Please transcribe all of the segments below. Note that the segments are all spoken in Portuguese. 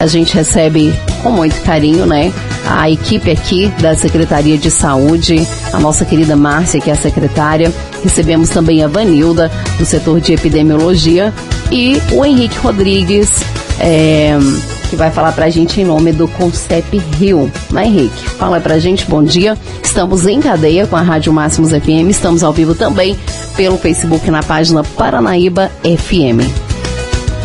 A gente recebe com muito carinho, né? A equipe aqui da Secretaria de Saúde, a nossa querida Márcia, que é a secretária. Recebemos também a Vanilda, do setor de epidemiologia, e o Henrique Rodrigues, é, que vai falar pra gente em nome do Concep Rio. Né, Henrique? Fala pra gente, bom dia. Estamos em cadeia com a Rádio Máximos FM, estamos ao vivo também pelo Facebook na página Paranaíba FM.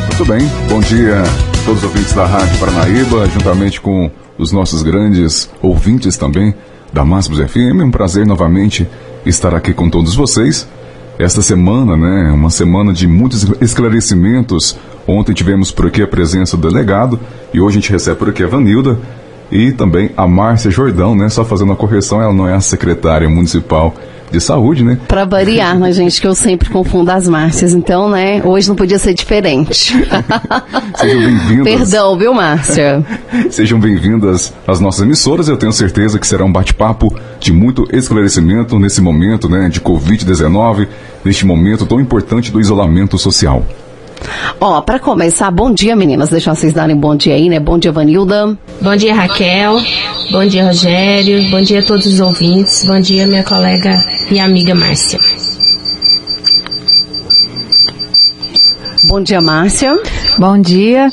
Muito bem, bom dia a todos os ouvintes da Rádio Paranaíba, juntamente com os nossos grandes ouvintes também da Máximos FM. É um prazer novamente estar aqui com todos vocês. Esta semana, né, uma semana de muitos esclarecimentos. Ontem tivemos por aqui a presença do delegado e hoje a gente recebe por aqui a Vanilda e também a Márcia Jordão, né? Só fazendo uma correção, ela não é a secretária municipal de saúde, né? Para variar, né, gente, que eu sempre confundo as Márcias, então, né, hoje não podia ser diferente. Sejam bem-vindas. Perdão, viu, Márcia? Sejam bem-vindas às nossas emissoras. Eu tenho certeza que será um bate-papo de muito esclarecimento nesse momento, né, de Covid-19, neste momento tão importante do isolamento social. Ó, para começar, bom dia, meninas. Deixa vocês darem bom dia aí, né? Bom dia, Vanilda. Bom dia, Raquel. Bom dia, Rogério. Bom dia a todos os ouvintes. Bom dia, minha colega e amiga Márcia. Bom dia, Márcia. Bom dia.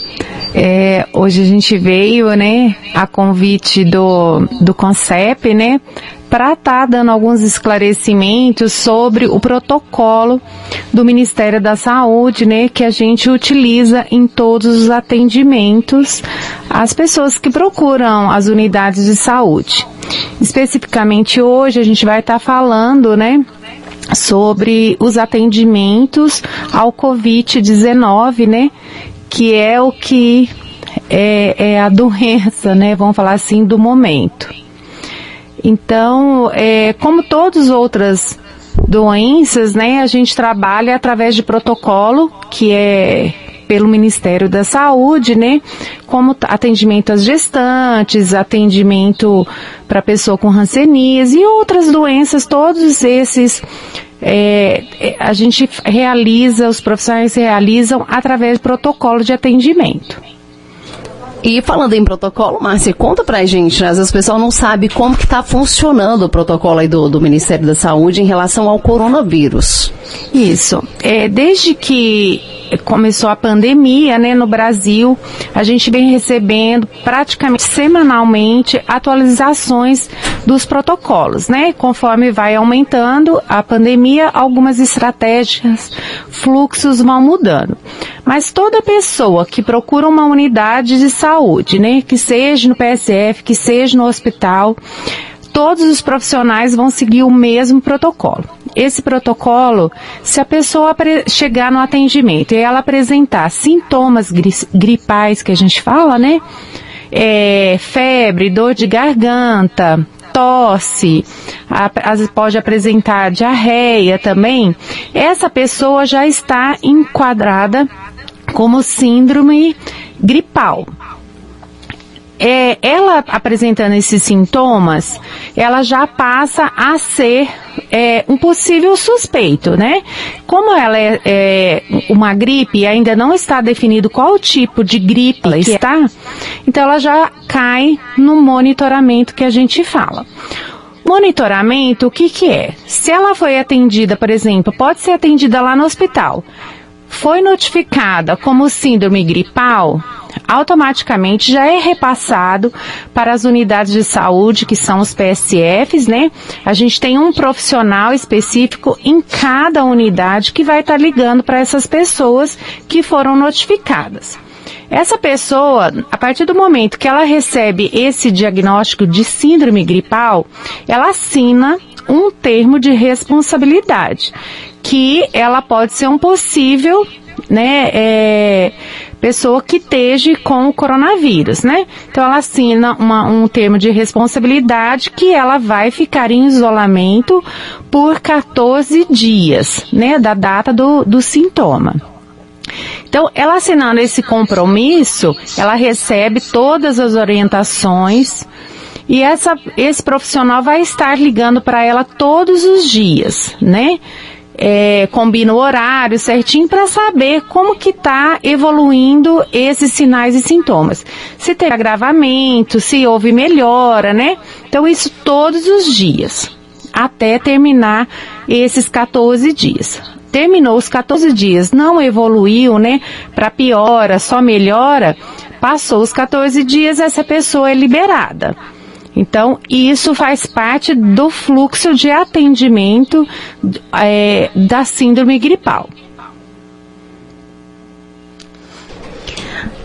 É, hoje a gente veio, né, a convite do, do CONCEP, né, para estar tá dando alguns esclarecimentos sobre o protocolo do Ministério da Saúde, né, que a gente utiliza em todos os atendimentos às pessoas que procuram as unidades de saúde. Especificamente hoje a gente vai estar tá falando, né, sobre os atendimentos ao Covid-19, né, que é o que é, é a doença, né, vamos falar assim, do momento. Então, é, como todas as outras doenças, né, a gente trabalha através de protocolo, que é pelo Ministério da Saúde, né, como atendimento às gestantes, atendimento para pessoa com hanseníase e outras doenças, todos esses é, é, a gente realiza, os profissionais realizam através de protocolo de atendimento. E falando em protocolo, Márcia, conta pra gente, né? às vezes o pessoal não sabe como que está funcionando o protocolo aí do, do Ministério da Saúde em relação ao coronavírus. Isso. É, desde que começou a pandemia, né, no Brasil, a gente vem recebendo praticamente semanalmente atualizações dos protocolos, né? Conforme vai aumentando a pandemia, algumas estratégias, fluxos vão mudando. Mas toda pessoa que procura uma unidade de saúde, né, que seja no PSF, que seja no hospital, todos os profissionais vão seguir o mesmo protocolo. Esse protocolo, se a pessoa chegar no atendimento e ela apresentar sintomas gri gripais que a gente fala, né? É, febre, dor de garganta, tosse, a, pode apresentar diarreia também, essa pessoa já está enquadrada como síndrome gripal é, ela apresentando esses sintomas, ela já passa a ser é, um possível suspeito, né? Como ela é, é, uma gripe e ainda não está definido qual tipo de gripe ela está, então ela já cai no monitoramento que a gente fala. Monitoramento, o que que é? Se ela foi atendida, por exemplo, pode ser atendida lá no hospital, foi notificada como síndrome gripal, automaticamente já é repassado para as unidades de saúde, que são os PSFs, né? A gente tem um profissional específico em cada unidade que vai estar tá ligando para essas pessoas que foram notificadas. Essa pessoa, a partir do momento que ela recebe esse diagnóstico de síndrome gripal, ela assina um termo de responsabilidade, que ela pode ser um possível, né, é, pessoa que esteja com o coronavírus, né? Então ela assina uma, um termo de responsabilidade que ela vai ficar em isolamento por 14 dias, né? Da data do, do sintoma. Então, ela assinando esse compromisso, ela recebe todas as orientações e essa, esse profissional vai estar ligando para ela todos os dias, né? É, combina o horário certinho para saber como que está evoluindo esses sinais e sintomas. Se tem agravamento, se houve melhora, né? Então isso todos os dias, até terminar esses 14 dias. Terminou os 14 dias, não evoluiu, né? Para piora, só melhora. Passou os 14 dias, essa pessoa é liberada. Então, isso faz parte do fluxo de atendimento é, da síndrome gripal.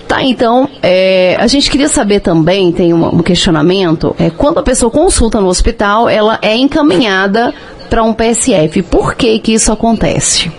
Tá, então, é, a gente queria saber também, tem um, um questionamento, é, quando a pessoa consulta no hospital, ela é encaminhada para um PSF. Por que que isso acontece?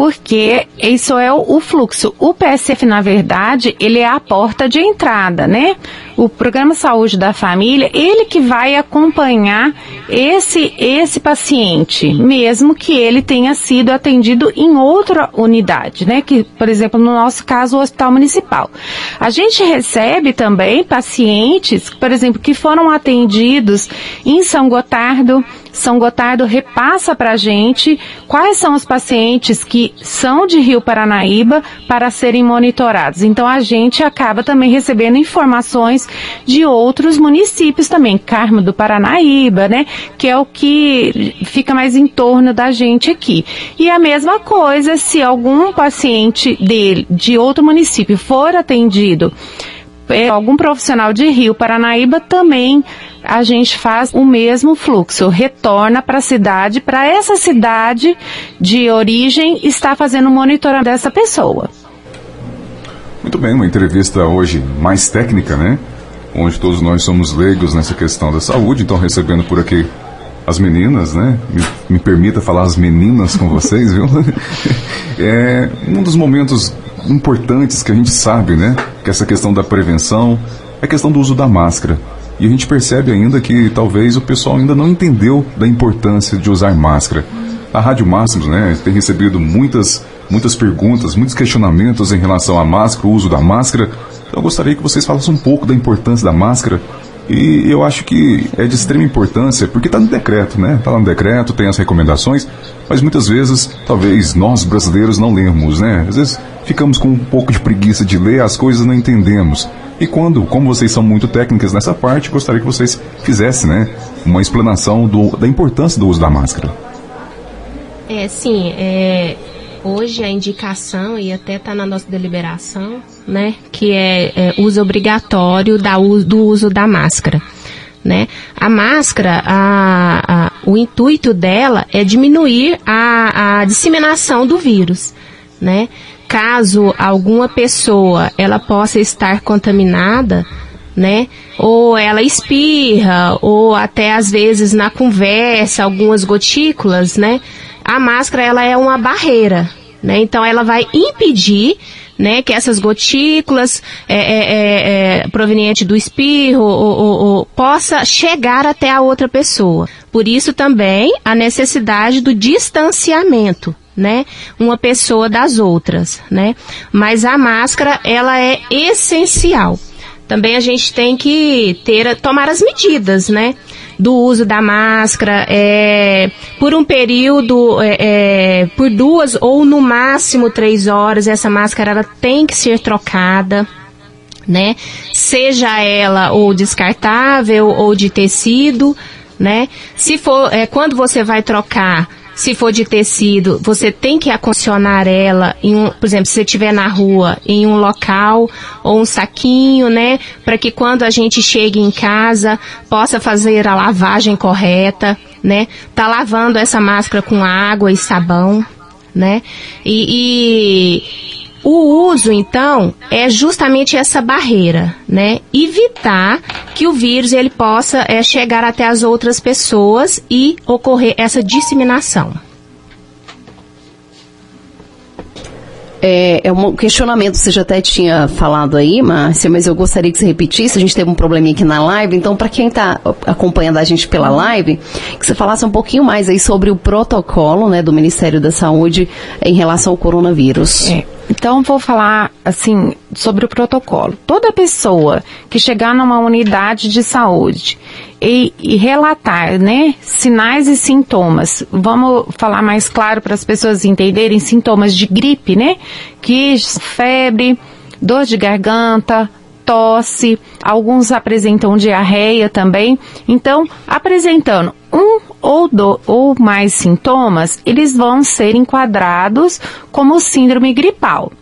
porque isso é o, fluxo. O PSF, na verdade, ele é a porta de entrada, né? O Programa Saúde da Família, ele que vai acompanhar esse, esse paciente, mesmo que ele tenha sido atendido em outra unidade, né? Que, por exemplo, no nosso caso, o Hospital Municipal. A gente recebe também pacientes, por exemplo, que foram atendidos em São Gotardo, são Gotardo repassa para a gente quais são os pacientes que são de Rio Paranaíba para serem monitorados. Então a gente acaba também recebendo informações de outros municípios também, Carmo do Paranaíba, né? Que é o que fica mais em torno da gente aqui. E a mesma coisa se algum paciente dele, de outro município for atendido é, algum profissional de Rio Paranaíba também a gente faz o mesmo fluxo, retorna para a cidade, para essa cidade de origem estar fazendo o monitoramento dessa pessoa. Muito bem, uma entrevista hoje mais técnica, né? Onde todos nós somos leigos nessa questão da saúde, então recebendo por aqui as meninas, né? Me, me permita falar as meninas com vocês, viu? É um dos momentos importantes que a gente sabe, né? Que essa questão da prevenção, é a questão do uso da máscara. E a gente percebe ainda que talvez o pessoal ainda não entendeu da importância de usar máscara. A Rádio Máximos né, tem recebido muitas, muitas perguntas, muitos questionamentos em relação à máscara, o uso da máscara. Então eu gostaria que vocês falassem um pouco da importância da máscara. E eu acho que é de extrema importância, porque está no decreto, né? Está no decreto, tem as recomendações, mas muitas vezes, talvez nós brasileiros não lemos, né? Às vezes ficamos com um pouco de preguiça de ler, as coisas não entendemos. E quando, como vocês são muito técnicas nessa parte, gostaria que vocês fizessem, né, uma explanação do, da importância do uso da máscara. É, sim, é, hoje a indicação, e até está na nossa deliberação, né, que é, é uso obrigatório da, do uso da máscara. Né? A máscara, a, a, o intuito dela é diminuir a, a disseminação do vírus, né? caso alguma pessoa ela possa estar contaminada, né? Ou ela espirra, ou até às vezes na conversa, algumas gotículas, né? A máscara ela é uma barreira, né? Então ela vai impedir né, que essas gotículas é, é, é, é proveniente do espirro ou, ou, ou, possa chegar até a outra pessoa. Por isso também a necessidade do distanciamento, né, uma pessoa das outras, né? Mas a máscara, ela é essencial. Também a gente tem que ter, tomar as medidas, né? Do uso da máscara, é, por um período, é, é, por duas ou no máximo três horas, essa máscara ela tem que ser trocada, né? Seja ela ou descartável ou de tecido, né? Se for, é, quando você vai trocar, se for de tecido, você tem que acondicionar ela em um, por exemplo, se você estiver na rua, em um local ou um saquinho, né, para que quando a gente chegue em casa possa fazer a lavagem correta, né? Tá lavando essa máscara com água e sabão, né? E, e o uso, então, é justamente essa barreira, né? Evitar que o vírus ele possa é, chegar até as outras pessoas e ocorrer essa disseminação. É, é, um questionamento, você já até tinha falado aí, Márcia, mas eu gostaria que você repetisse. A gente teve um probleminha aqui na live, então, para quem está acompanhando a gente pela live, que você falasse um pouquinho mais aí sobre o protocolo né, do Ministério da Saúde em relação ao coronavírus. É. Então, vou falar assim sobre o protocolo. Toda pessoa que chegar numa unidade de saúde e, e relatar, né, sinais e sintomas, vamos falar mais claro para as pessoas entenderem sintomas de gripe, né, que febre, dor de garganta, tosse, alguns apresentam diarreia também. Então, apresentando um ou, do, ou mais sintomas, eles vão ser enquadrados como síndrome gripal.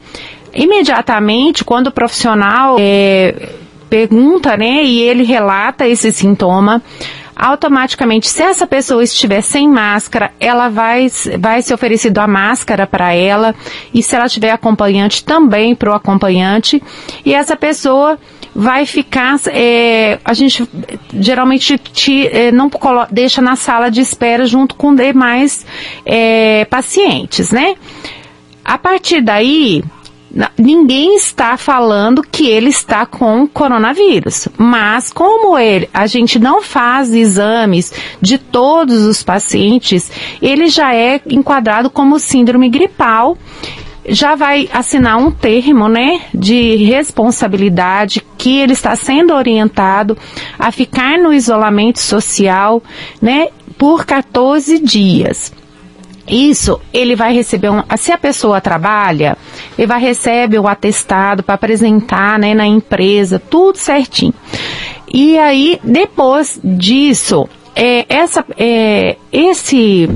Imediatamente, quando o profissional é, pergunta, né, e ele relata esse sintoma, automaticamente, se essa pessoa estiver sem máscara, ela vai, vai ser oferecido a máscara para ela, e se ela tiver acompanhante, também para o acompanhante, e essa pessoa vai ficar, é, a gente geralmente te, é, não deixa na sala de espera junto com demais é, pacientes, né? A partir daí, ninguém está falando que ele está com coronavírus, mas como ele, a gente não faz exames de todos os pacientes, ele já é enquadrado como síndrome gripal já vai assinar um termo, né, de responsabilidade que ele está sendo orientado a ficar no isolamento social, né, por 14 dias. Isso, ele vai receber um. Se a pessoa trabalha, ele vai receber o atestado para apresentar né, na empresa, tudo certinho. E aí, depois disso, é, essa, é, esse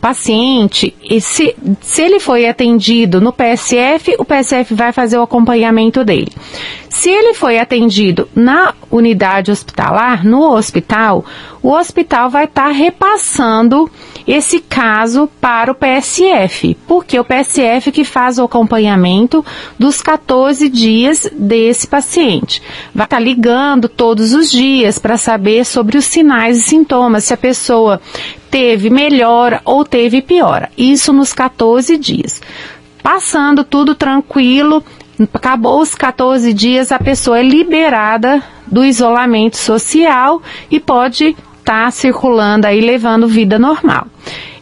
paciente, e se, se ele foi atendido no PSF, o PSF vai fazer o acompanhamento dele. Se ele foi atendido na unidade hospitalar, no hospital, o hospital vai estar tá repassando esse caso para o PSF, porque o PSF que faz o acompanhamento dos 14 dias desse paciente. Vai estar ligando todos os dias para saber sobre os sinais e sintomas, se a pessoa teve melhora ou teve piora. Isso nos 14 dias. Passando tudo tranquilo, acabou os 14 dias, a pessoa é liberada do isolamento social e pode estar tá circulando aí, levando vida normal.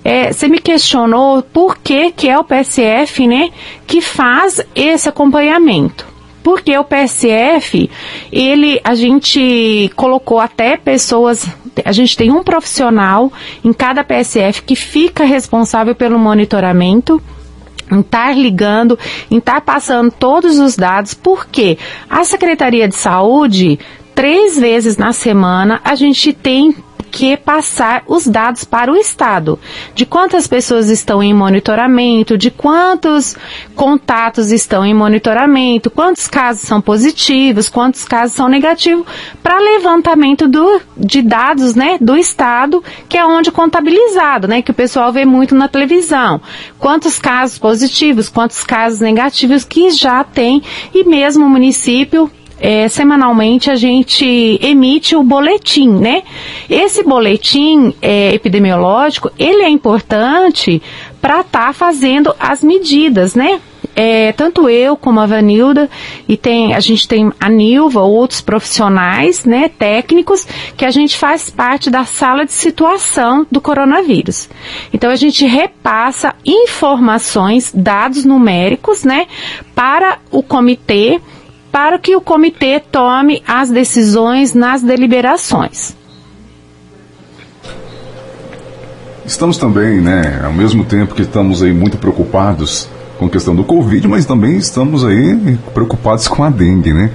É, você me questionou por que, que é o PSF, né, que faz esse acompanhamento. Porque o PSF, ele, a gente colocou até pessoas, a gente tem um profissional em cada PSF que fica responsável pelo monitoramento, em estar ligando, em estar passando todos os dados, porque a Secretaria de Saúde, três vezes na semana, a gente tem que passar os dados para o Estado, de quantas pessoas estão em monitoramento, de quantos contatos estão em monitoramento, quantos casos são positivos, quantos casos são negativos, para levantamento do, de dados né, do Estado, que é onde contabilizado, né, que o pessoal vê muito na televisão. Quantos casos positivos, quantos casos negativos que já tem, e mesmo o município é, semanalmente a gente emite o boletim, né? Esse boletim é, epidemiológico, ele é importante para estar tá fazendo as medidas, né? É, tanto eu como a Vanilda e tem a gente tem a Nilva, outros profissionais, né, técnicos, que a gente faz parte da sala de situação do coronavírus. Então a gente repassa informações, dados numéricos, né, para o comitê para que o comitê tome as decisões nas deliberações. Estamos também, né, ao mesmo tempo que estamos aí muito preocupados com a questão do Covid, mas também estamos aí preocupados com a dengue, né?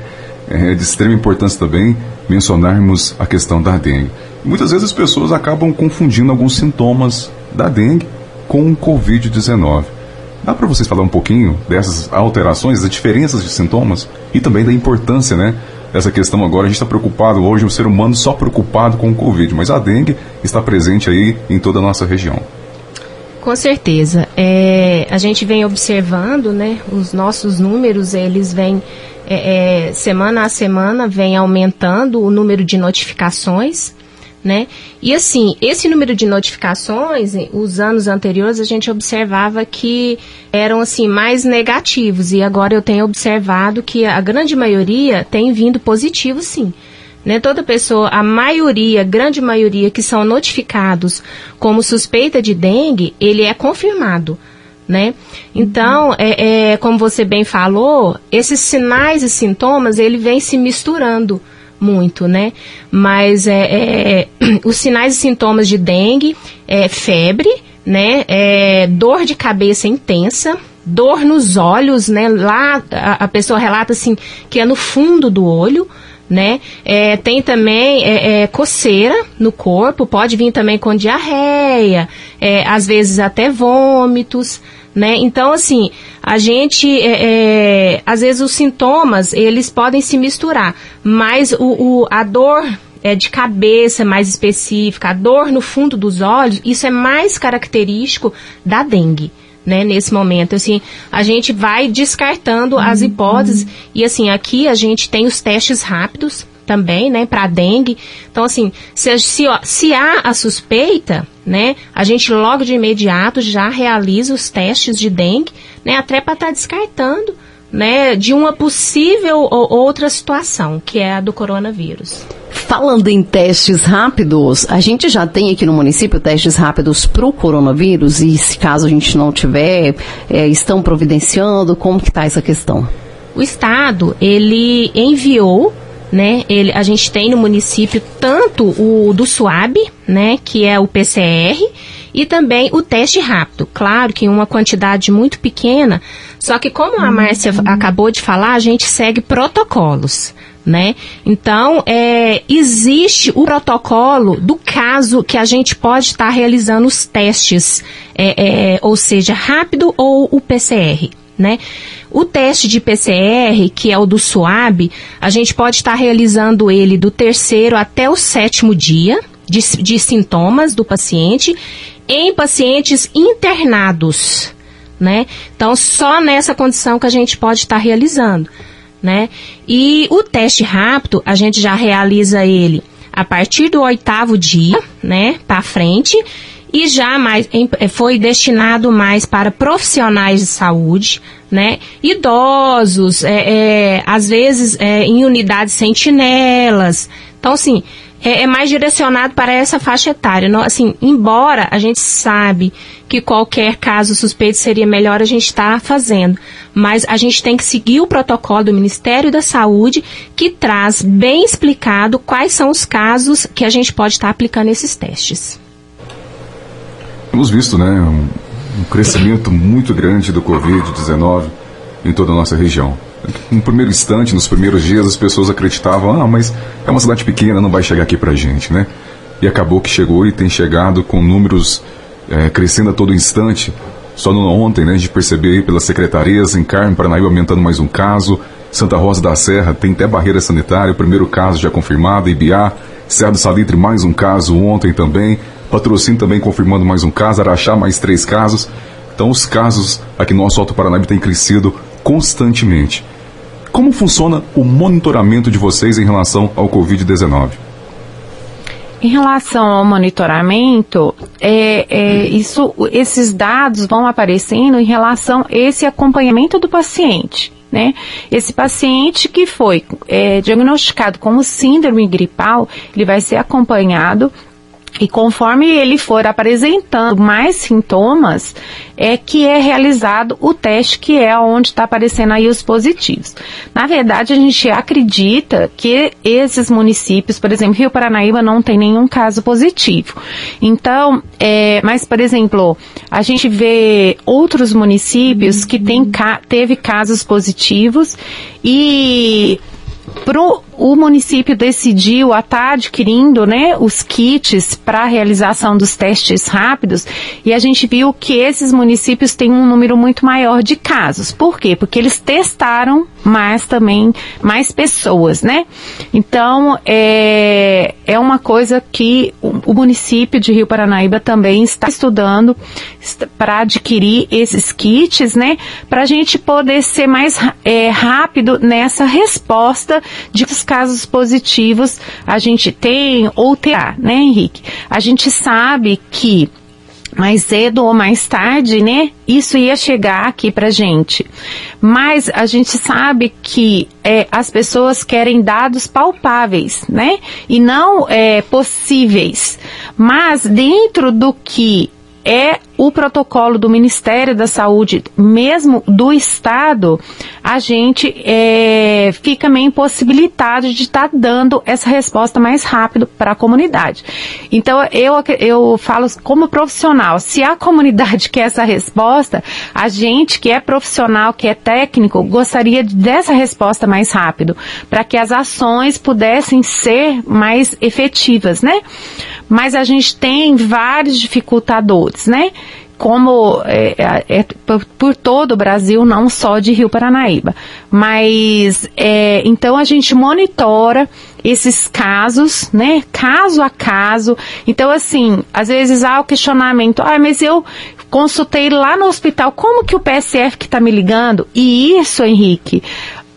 É de extrema importância também mencionarmos a questão da dengue. Muitas vezes as pessoas acabam confundindo alguns sintomas da dengue com o Covid-19. Dá para vocês falar um pouquinho dessas alterações, das diferenças de sintomas e também da importância, né? Dessa questão agora, a gente está preocupado hoje, o ser humano só preocupado com o Covid, mas a dengue está presente aí em toda a nossa região. Com certeza. É, a gente vem observando, né? Os nossos números, eles vêm é, é, semana a semana, vem aumentando o número de notificações né? E assim, esse número de notificações, os anos anteriores a gente observava que eram assim mais negativos e agora eu tenho observado que a grande maioria tem vindo positivo, sim. Né, toda pessoa, a maioria, grande maioria que são notificados como suspeita de dengue, ele é confirmado. né? Então, é, é, como você bem falou, esses sinais e sintomas, ele vem se misturando muito, né? Mas é, é os sinais e sintomas de dengue é febre, né? É, dor de cabeça intensa, dor nos olhos, né? Lá a, a pessoa relata assim que é no fundo do olho, né? É, tem também é, é, coceira no corpo, pode vir também com diarreia, é, às vezes até vômitos, né? Então, assim, a gente, é, é, às vezes os sintomas, eles podem se misturar, mas o, o a dor é, de cabeça mais específica, a dor no fundo dos olhos, isso é mais característico da dengue né, nesse momento. Assim, a gente vai descartando uhum. as hipóteses e assim, aqui a gente tem os testes rápidos também, né, para dengue. Então, assim, se, se, se há a suspeita, né, a gente logo de imediato já realiza os testes de dengue, né, até para estar tá descartando, né, de uma possível ou outra situação, que é a do coronavírus. Falando em testes rápidos, a gente já tem aqui no município testes rápidos para o coronavírus e se caso a gente não tiver, é, estão providenciando, como que está essa questão? O Estado, ele enviou né? Ele, a gente tem no município tanto o do SUAB, né, que é o PCR, e também o teste rápido. Claro que em uma quantidade muito pequena, só que como a Márcia acabou de falar, a gente segue protocolos né? Então, é, existe o protocolo do caso que a gente pode estar tá realizando os testes, é, é, ou seja, rápido ou o PCR, né? O teste de PCR, que é o do SUAB, a gente pode estar realizando ele do terceiro até o sétimo dia de, de sintomas do paciente em pacientes internados, né? Então, só nessa condição que a gente pode estar realizando né? E o teste rápido, a gente já realiza ele a partir do oitavo dia, né, para frente, e já mais eh, foi destinado mais para profissionais de saúde, né, idosos, é, é, às vezes é, em unidades sentinelas. Então, assim, é, é, mais direcionado para essa faixa etária. Não, assim, embora a gente sabe que qualquer caso suspeito seria melhor a gente estar tá fazendo, mas a gente tem que seguir o protocolo do Ministério da Saúde que traz bem explicado quais são os casos que a gente pode estar tá aplicando esses testes. Temos visto, né, um, um crescimento muito grande do Covid-19 em toda a nossa região. No primeiro instante, nos primeiros dias, as pessoas acreditavam, ah, mas é uma cidade pequena, não vai chegar aqui pra gente, né? E acabou que chegou e tem chegado com números é, crescendo a todo instante. Só no ontem, né, a gente percebeu aí pelas secretarias, em Carme, Paranaíba aumentando mais um caso, Santa Rosa da Serra tem até barreira sanitária, o primeiro caso já confirmado, Ibiá, Serra do Salitre mais um caso ontem também, Patrocínio também confirmando mais um caso, Araxá mais três casos. Então os casos aqui no nosso Alto Paranaíba têm crescido constantemente. Como funciona o monitoramento de vocês em relação ao Covid-19? Em relação ao monitoramento, é, é, isso, esses dados vão aparecendo em relação a esse acompanhamento do paciente. Né? Esse paciente que foi é, diagnosticado como síndrome gripal, ele vai ser acompanhado e conforme ele for apresentando mais sintomas, é que é realizado o teste que é onde está aparecendo aí os positivos. Na verdade, a gente acredita que esses municípios, por exemplo, Rio Paranaíba não tem nenhum caso positivo. Então, é, mas, por exemplo, a gente vê outros municípios que tem, teve casos positivos e pro, o município decidiu estar tá adquirindo né, os kits para a realização dos testes rápidos e a gente viu que esses municípios têm um número muito maior de casos. Por quê? Porque eles testaram mais também, mais pessoas, né? Então, é, é uma coisa que o, o município de Rio Paranaíba também está estudando para adquirir esses kits, né? Para a gente poder ser mais é, rápido nessa resposta de casos positivos a gente tem ou terá, né, Henrique? A gente sabe que mais cedo ou mais tarde, né? Isso ia chegar aqui pra gente. Mas a gente sabe que é, as pessoas querem dados palpáveis, né? E não é, possíveis. Mas dentro do que é o protocolo do Ministério da Saúde, mesmo do Estado, a gente é, fica meio impossibilitado de estar tá dando essa resposta mais rápido para a comunidade. Então, eu, eu falo como profissional, se a comunidade quer essa resposta, a gente que é profissional, que é técnico, gostaria dessa resposta mais rápido, para que as ações pudessem ser mais efetivas, né? Mas a gente tem vários dificultadores, né? Como é, é, é por, por, todo o Brasil, não só de Rio Paranaíba. Mas é, então a gente monitora esses casos, né? Caso a caso. Então, assim, às vezes há o questionamento, ah, mas eu consultei lá no hospital, como que o PSF que está me ligando? E isso, Henrique,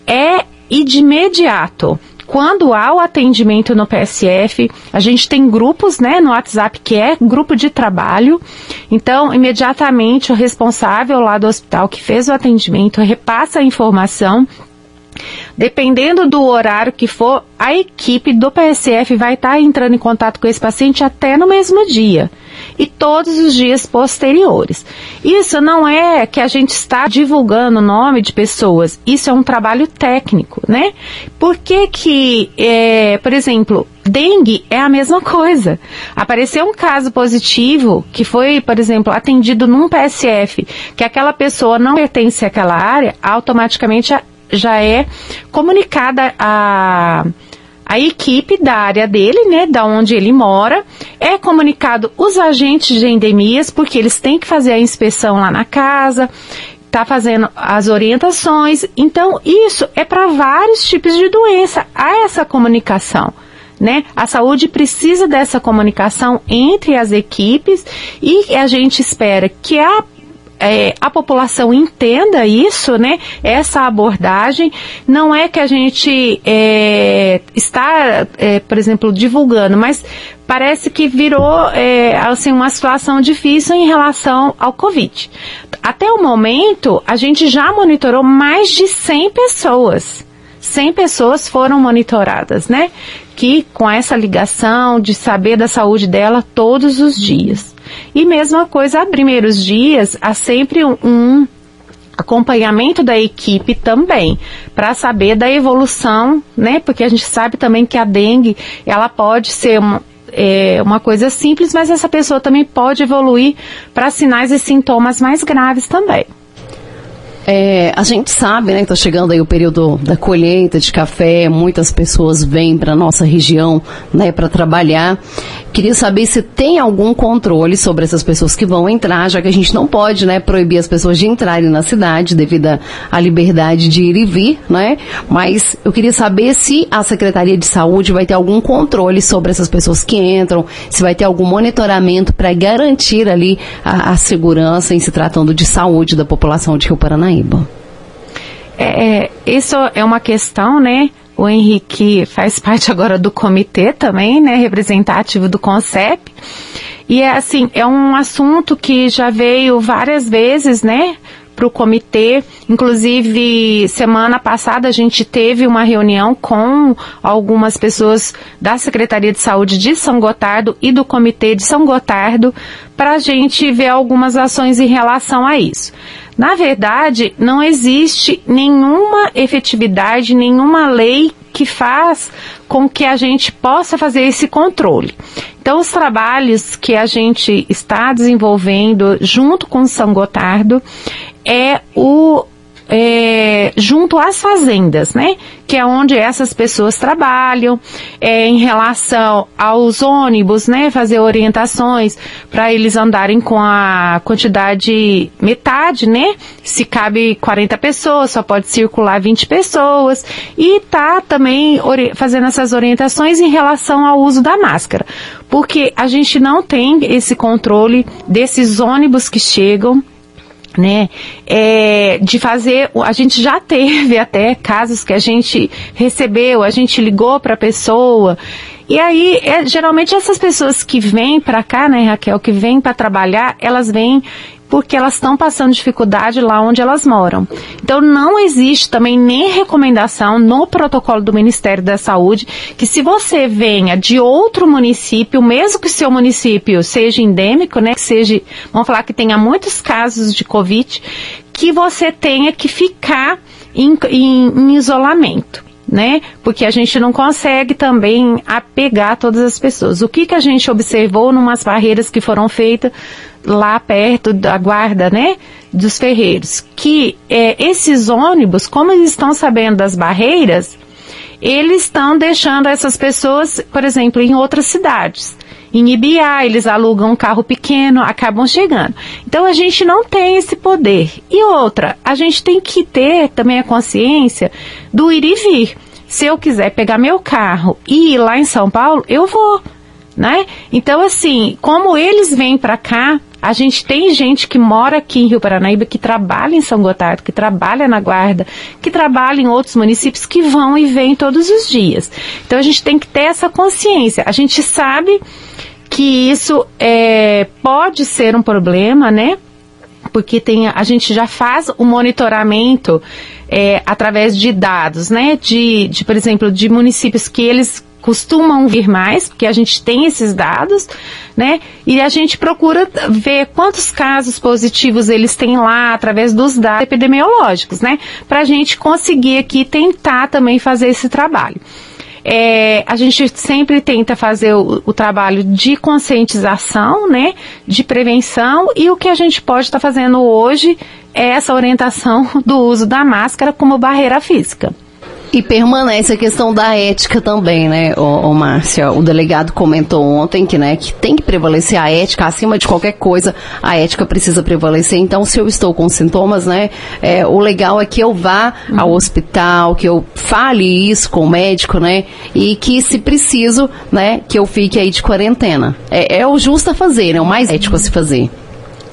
é e de imediato quando há o atendimento no PSF, a gente tem grupos, né, no WhatsApp que é grupo de trabalho. Então, imediatamente o responsável lá do hospital que fez o atendimento repassa a informação Dependendo do horário que for, a equipe do PSF vai estar tá entrando em contato com esse paciente até no mesmo dia e todos os dias posteriores. Isso não é que a gente está divulgando o nome de pessoas, isso é um trabalho técnico, né? Por que que, é, por exemplo, dengue é a mesma coisa. Apareceu um caso positivo que foi, por exemplo, atendido num PSF, que aquela pessoa não pertence àquela área, automaticamente já é comunicada a a equipe da área dele, né, da onde ele mora, é comunicado os agentes de endemias, porque eles têm que fazer a inspeção lá na casa, tá fazendo as orientações. Então, isso é para vários tipos de doença. Há essa comunicação. Né? A saúde precisa dessa comunicação entre as equipes e a gente espera que a é, a população entenda isso, né? Essa abordagem não é que a gente é, está, é, por exemplo, divulgando, mas parece que virou é, assim uma situação difícil em relação ao Covid. Até o momento, a gente já monitorou mais de 100 pessoas. 100 pessoas foram monitoradas, né? Que com essa ligação de saber da saúde dela todos os dias. E mesma coisa, a primeiros dias, há sempre um, acompanhamento da equipe também, para saber da evolução, né? Porque a gente sabe também que a dengue, ela pode ser uma, é, uma coisa simples, mas essa pessoa também pode evoluir para sinais e sintomas mais graves também. É, a gente sabe, né, que está chegando aí o período da colheita de café, muitas pessoas vêm para nossa região, né, para trabalhar. Queria saber se tem algum controle sobre essas pessoas que vão entrar, já que a gente não pode, né, proibir as pessoas de entrarem na cidade devido à liberdade de ir e vir, né? Mas eu queria saber se a Secretaria de Saúde vai ter algum controle sobre essas pessoas que entram, se vai ter algum monitoramento para garantir ali a, a segurança em se tratando de saúde da população de Rio Paranaíba. É, é, isso é uma questão, né? O Henrique faz parte agora do comitê também, né? Representativo do CONCEP. E é assim, é um assunto que já veio várias vezes, né? Para o comitê. Inclusive, semana passada a gente teve uma reunião com algumas pessoas da Secretaria de Saúde de São Gotardo e do Comitê de São Gotardo para a gente ver algumas ações em relação a isso. Na verdade, não existe nenhuma efetividade, nenhuma lei que faz com que a gente possa fazer esse controle. Então, os trabalhos que a gente está desenvolvendo junto com São Gotardo é o é, junto às fazendas, né? Que é onde essas pessoas trabalham, é, em relação aos ônibus, né? Fazer orientações para eles andarem com a quantidade metade, né? Se cabe 40 pessoas, só pode circular 20 pessoas. E tá também fazendo essas orientações em relação ao uso da máscara. Porque a gente não tem esse controle desses ônibus que chegam né, é, de fazer, a gente já teve até casos que a gente recebeu, a gente ligou para a pessoa, e aí, é, geralmente essas pessoas que vêm para cá, né, Raquel, que vêm para trabalhar, elas vêm porque elas estão passando dificuldade lá onde elas moram. Então não existe também nem recomendação no protocolo do Ministério da Saúde que se você venha de outro município, mesmo que seu município seja endêmico, né, que seja, vamos falar que tenha muitos casos de Covid, que você tenha que ficar em, em, em isolamento né? Porque a gente não consegue também apegar todas as pessoas. O que que a gente observou numas barreiras que foram feitas lá perto da guarda, né? Dos ferreiros, que é, esses ônibus, como eles estão sabendo das barreiras, eles estão deixando essas pessoas, por exemplo, em outras cidades. Em Ibiá, eles alugam um carro pequeno, acabam chegando. Então a gente não tem esse poder. E outra, a gente tem que ter também a consciência do ir e vir. Se eu quiser pegar meu carro e ir lá em São Paulo, eu vou, né? Então assim, como eles vêm para cá, a gente tem gente que mora aqui em Rio Paranaíba, que trabalha em São Gotardo, que trabalha na Guarda, que trabalha em outros municípios, que vão e vêm todos os dias. Então a gente tem que ter essa consciência. A gente sabe que isso é, pode ser um problema, né? Porque tem, a gente já faz o monitoramento é, através de dados, né? De, de, por exemplo, de municípios que eles costumam vir mais, porque a gente tem esses dados, né? E a gente procura ver quantos casos positivos eles têm lá através dos dados epidemiológicos, né? Para a gente conseguir aqui tentar também fazer esse trabalho. É, a gente sempre tenta fazer o, o, trabalho de conscientização, né, de prevenção e o que a gente pode estar tá fazendo hoje é essa orientação do uso da máscara como barreira física. E permanece a questão da ética também, né, ô, ô Márcia? O delegado comentou ontem que, né, que tem que prevalecer a ética, acima de qualquer coisa, a ética precisa prevalecer. Então, se eu estou com sintomas, né, é, o legal é que eu vá uhum. ao hospital, que eu fale isso com o médico, né, e que, se preciso, né, que eu fique aí de quarentena. É, é o justo a fazer, né, o mais ético a se fazer.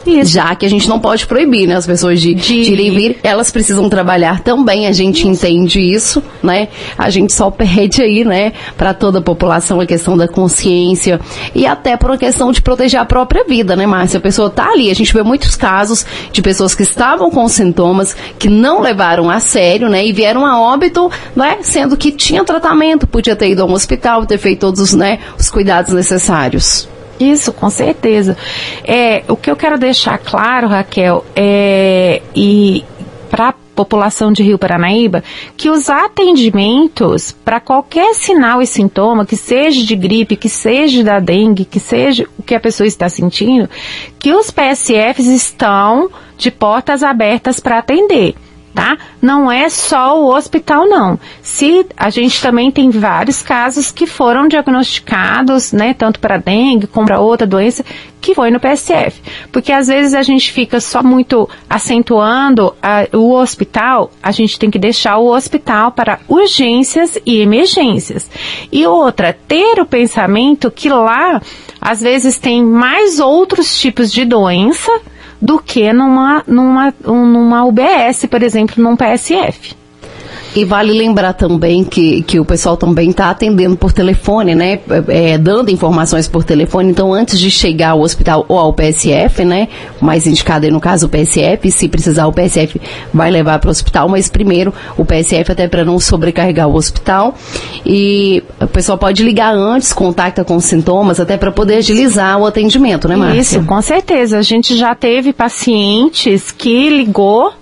Isso. Já que a gente não pode proibir, né, as pessoas de, de... de ir e vir, elas precisam trabalhar também, a gente isso. entende isso, né? A gente só perde aí, né, para toda a população a questão da consciência e até por uma questão de proteger a própria vida, né, Márcia? A pessoa tá ali, a gente vê muitos casos de pessoas que estavam com sintomas, que não levaram a sério, né, e vieram a óbito, né, sendo que tinha tratamento, podia ter ido a um hospital, ter feito todos os, né, os cuidados necessários. Isso, com certeza. É, o que eu quero deixar claro, Raquel, é, e para a população de Rio Paranaíba, que os atendimentos para qualquer sinal e sintoma, que seja de gripe, que seja da dengue, que seja o que a pessoa está sentindo, que os PSFs estão de portas abertas para atender tá? Não é só o hospital, não. Se a gente também tem vários casos que foram diagnosticados, né, tanto para dengue como para outra doença, que foi no PSF. Porque às vezes a gente fica só muito acentuando a, o hospital, a gente tem que deixar o hospital para urgências e emergências. E outra, ter o pensamento que lá, às vezes, tem mais outros tipos de doença do que numa, numa, numa UBS, por exemplo, num PSF. E vale lembrar também que, que o pessoal também está atendendo por telefone, né? É, dando informações por telefone. Então, antes de chegar ao hospital ou ao PSF, né? Mais indicado aí no caso o PSF, se precisar o PSF vai levar para o hospital, mas primeiro o PSF até para não sobrecarregar o hospital. E o pessoal pode ligar antes, contacta com sintomas, até para poder agilizar o atendimento, né, Márcia? Isso, com certeza. A gente já teve pacientes que ligou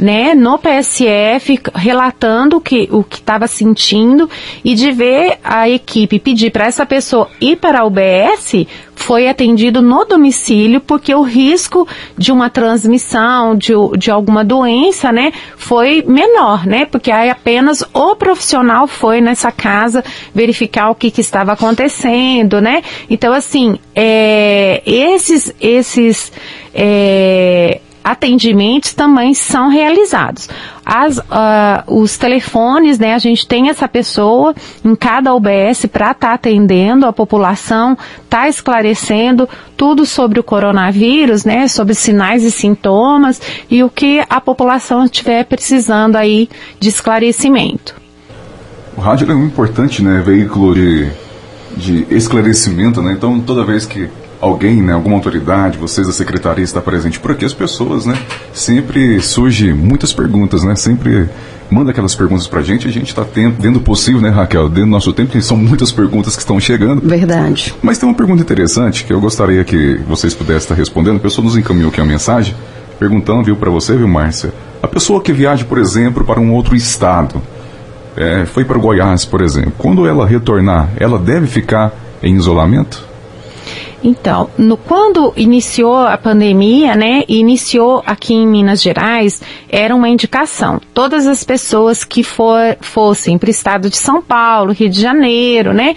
né, no PSF, relatando que, o que estava sentindo e de ver a equipe pedir para essa pessoa ir para a UBS, foi atendido no domicílio porque o risco de uma transmissão de, de alguma doença, né, foi menor, né, porque aí apenas o profissional foi nessa casa verificar o que, que estava acontecendo, né. Então, assim, é, esses, esses, é, atendimentos também são realizados. As, uh, os telefones, né, a gente tem essa pessoa em cada UBS para estar tá atendendo a população, tá esclarecendo tudo sobre o coronavírus, né, sobre sinais e sintomas e o que a população estiver precisando aí de esclarecimento. O rádio é um importante, né, veículo de, de esclarecimento, né, então toda vez que alguém, né, alguma autoridade, vocês da secretaria está presente por aqui, as pessoas, né, sempre surge muitas perguntas, né, sempre manda aquelas perguntas pra gente, a gente está tendo, dentro do possível, né, Raquel, dentro do nosso tempo, que são muitas perguntas que estão chegando. Verdade. Mas tem uma pergunta interessante que eu gostaria que vocês pudessem estar respondendo. A pessoa nos encaminhou aqui uma mensagem perguntando, viu, para você, viu, Márcia? A pessoa que viaja, por exemplo, para um outro estado, é, foi para Goiás, por exemplo, quando ela retornar, ela deve ficar em isolamento? Então, no, quando iniciou a pandemia, né, iniciou aqui em Minas Gerais, era uma indicação. Todas as pessoas que for, fossem para o estado de São Paulo, Rio de Janeiro, né,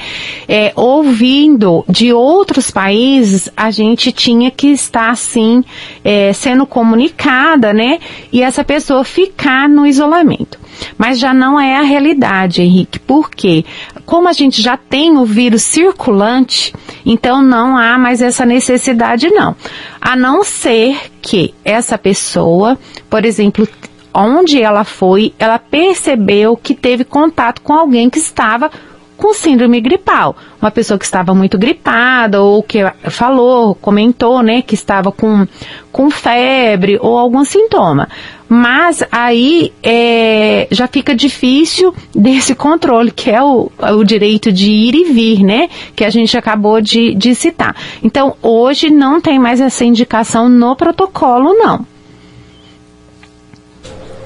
é, ouvindo de outros países, a gente tinha que estar, assim, é, sendo comunicada, né, e essa pessoa ficar no isolamento. Mas já não é a realidade, Henrique, porque como a gente já tem o vírus circulante, então não há mais essa necessidade não. A não ser que essa pessoa, por exemplo, onde ela foi, ela percebeu que teve contato com alguém que estava com síndrome gripal. Uma pessoa que estava muito gripada ou que falou, comentou, né, que estava com, com febre ou algum sintoma. Mas aí é, já fica difícil desse controle, que é o, o direito de ir e vir, né? Que a gente acabou de, de citar. Então, hoje não tem mais essa indicação no protocolo, não.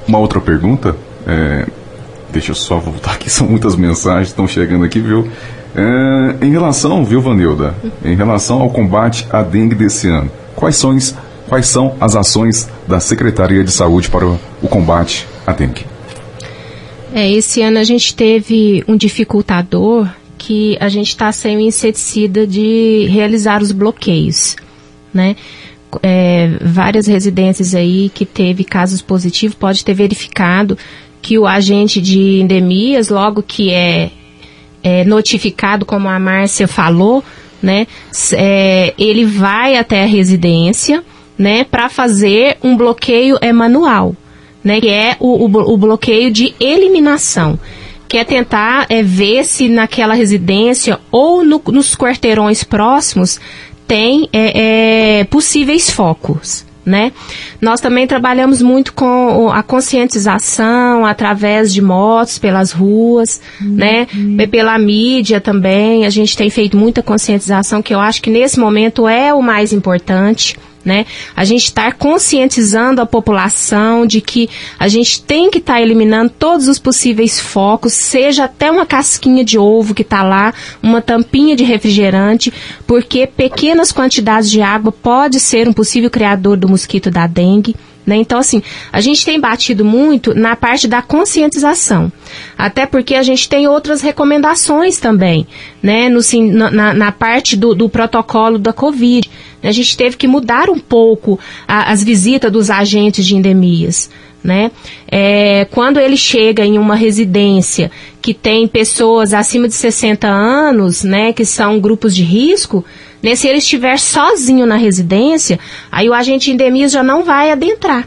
Uma outra pergunta, é, deixa eu só voltar aqui, são muitas mensagens que estão chegando aqui, viu? É, em relação, viu, Vanilda, em relação ao combate à dengue desse ano, quais são, quais são as ações da Secretaria de Saúde para o, o combate à dengue? É, esse ano a gente teve um dificultador que a gente está sem o inseticida de realizar os bloqueios, né? É, várias residências aí que teve casos positivos pode ter verificado que o agente de endemias, logo que é, é notificado, como a Márcia falou, né, é, ele vai até a residência, né, para fazer um bloqueio é manual, né, que é o, o, o bloqueio de eliminação que é tentar é, ver se naquela residência ou no, nos quarteirões próximos tem é, é, possíveis focos. Né? Nós também trabalhamos muito com a conscientização através de motos pelas ruas, uhum. né? Pela mídia também. A gente tem feito muita conscientização que eu acho que nesse momento é o mais importante né? A gente estar conscientizando a população de que a gente tem que estar tá eliminando todos os possíveis focos, seja até uma casquinha de ovo que está lá, uma tampinha de refrigerante, porque pequenas quantidades de água pode ser um possível criador do mosquito da dengue. Né? Então, assim, a gente tem batido muito na parte da conscientização. Até porque a gente tem outras recomendações também, né? No, na, na parte do, do protocolo da Covid. A gente teve que mudar um pouco a, as visitas dos agentes de endemias. Né? É, quando ele chega em uma residência que tem pessoas acima de 60 anos, né, que são grupos de risco, né, se ele estiver sozinho na residência, aí o agente de endemias já não vai adentrar.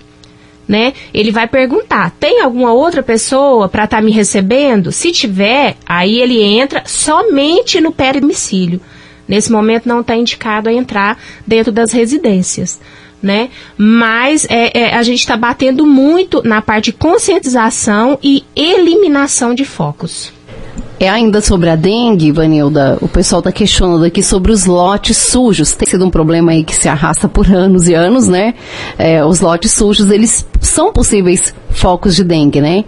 Né? Ele vai perguntar: tem alguma outra pessoa para estar tá me recebendo? Se tiver, aí ele entra somente no domicílio. Nesse momento não está indicado a entrar dentro das residências. Né? Mas é, é, a gente está batendo muito na parte de conscientização e eliminação de focos. É ainda sobre a dengue, Vanilda, o pessoal está questionando aqui sobre os lotes sujos. Tem sido um problema aí que se arrasta por anos e anos, né? É, os lotes sujos, eles são possíveis focos de dengue, né?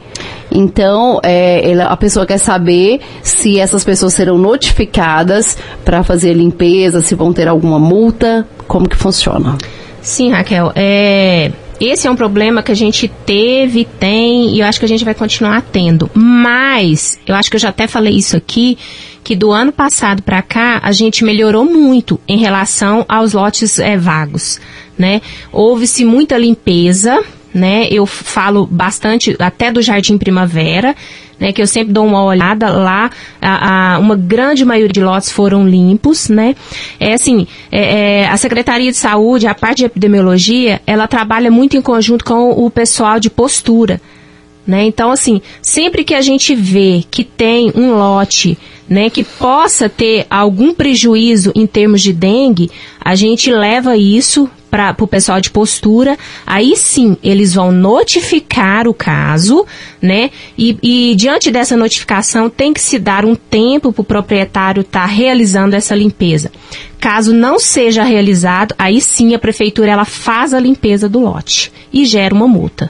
Então, é, a pessoa quer saber se essas pessoas serão notificadas para fazer limpeza, se vão ter alguma multa, como que funciona? Sim, Raquel. É, esse é um problema que a gente teve, tem e eu acho que a gente vai continuar tendo. Mas, eu acho que eu já até falei isso aqui, que do ano passado para cá a gente melhorou muito em relação aos lotes é, vagos, né? Houve-se muita limpeza, né? Eu falo bastante até do Jardim Primavera, né? Que eu sempre dou uma olhada lá, a, a uma grande maioria de lotes foram limpos, né? É assim, é, é, a Secretaria de Saúde, a parte de epidemiologia, ela trabalha muito em conjunto com o pessoal de postura, né? Então, assim, sempre que a gente vê que tem um lote né, que possa ter algum prejuízo em termos de dengue, a gente leva isso para o pessoal de postura, aí sim eles vão notificar o caso, né? E, e diante dessa notificação tem que se dar um tempo para o proprietário estar tá realizando essa limpeza. Caso não seja realizado, aí sim a prefeitura ela faz a limpeza do lote e gera uma multa,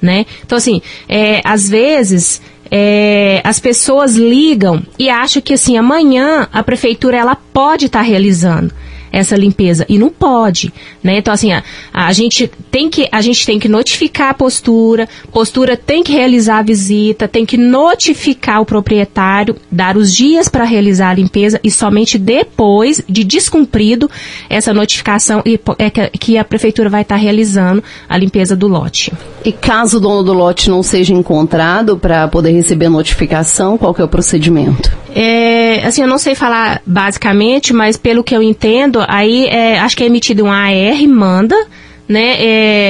né? Então assim, é, às vezes é, as pessoas ligam e acham que assim amanhã a prefeitura ela pode estar tá realizando essa limpeza e não pode, né? Então assim, a, a, gente tem que a gente tem que notificar a postura, postura tem que realizar a visita, tem que notificar o proprietário, dar os dias para realizar a limpeza e somente depois de descumprido essa notificação e, é que, a prefeitura vai estar tá realizando a limpeza do lote. E caso o dono do lote não seja encontrado para poder receber a notificação, qual que é o procedimento? É, assim, eu não sei falar basicamente, mas pelo que eu entendo, aí é, acho que é emitido um AR, manda, né,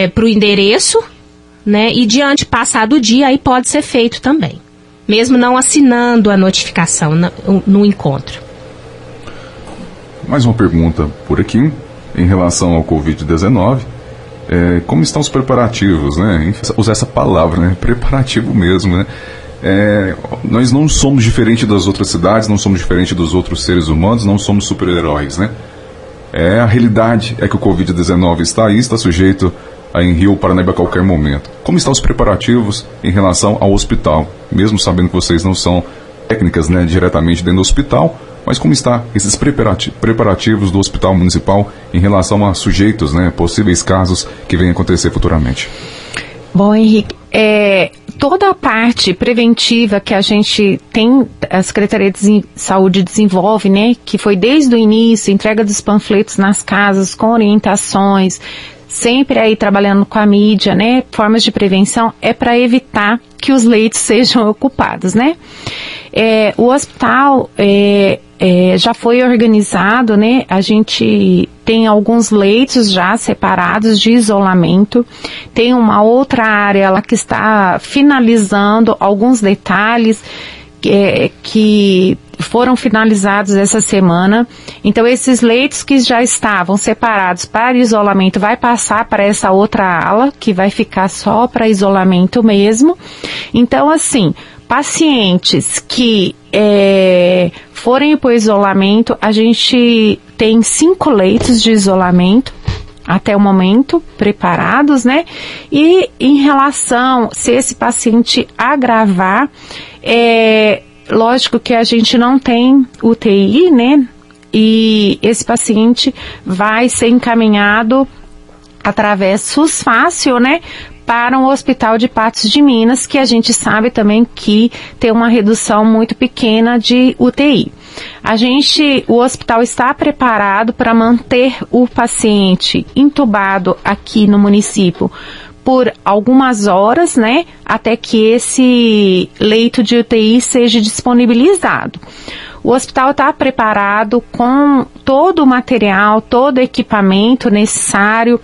é, para o endereço, né, e diante passado o dia, aí pode ser feito também, mesmo não assinando a notificação no, no encontro. Mais uma pergunta por aqui, em relação ao Covid-19. É, como estão os preparativos, né? Usar essa palavra, né? Preparativo mesmo, né? É, nós não somos diferentes das outras cidades, não somos diferentes dos outros seres humanos, não somos super-heróis, né? É, a realidade é que o Covid-19 está aí, está sujeito a Rio Paranaíba a qualquer momento. Como estão os preparativos em relação ao hospital? Mesmo sabendo que vocês não são técnicas né, diretamente dentro do hospital, mas como está esses preparativos do Hospital Municipal em relação a sujeitos, né, possíveis casos que venham acontecer futuramente? Bom, Henrique, é, toda a parte preventiva que a gente tem, a Secretaria de Saúde desenvolve, né, que foi desde o início, entrega dos panfletos nas casas com orientações, sempre aí trabalhando com a mídia, né, formas de prevenção, é para evitar que os leitos sejam ocupados, né. É, o hospital é, é, já foi organizado, né? A gente tem alguns leitos já separados de isolamento. Tem uma outra área lá que está finalizando alguns detalhes é, que foram finalizados essa semana. Então, esses leitos que já estavam separados para isolamento vai passar para essa outra ala, que vai ficar só para isolamento mesmo. Então, assim, pacientes que é, forem para o isolamento, a gente tem cinco leitos de isolamento até o momento preparados, né? E em relação se esse paciente agravar, é lógico que a gente não tem UTI, né? E esse paciente vai ser encaminhado através SUS fácil, né, para um hospital de Patos de Minas, que a gente sabe também que tem uma redução muito pequena de UTI. A gente, o hospital está preparado para manter o paciente entubado aqui no município por algumas horas, né, até que esse leito de UTI seja disponibilizado. O hospital está preparado com todo o material, todo o equipamento necessário,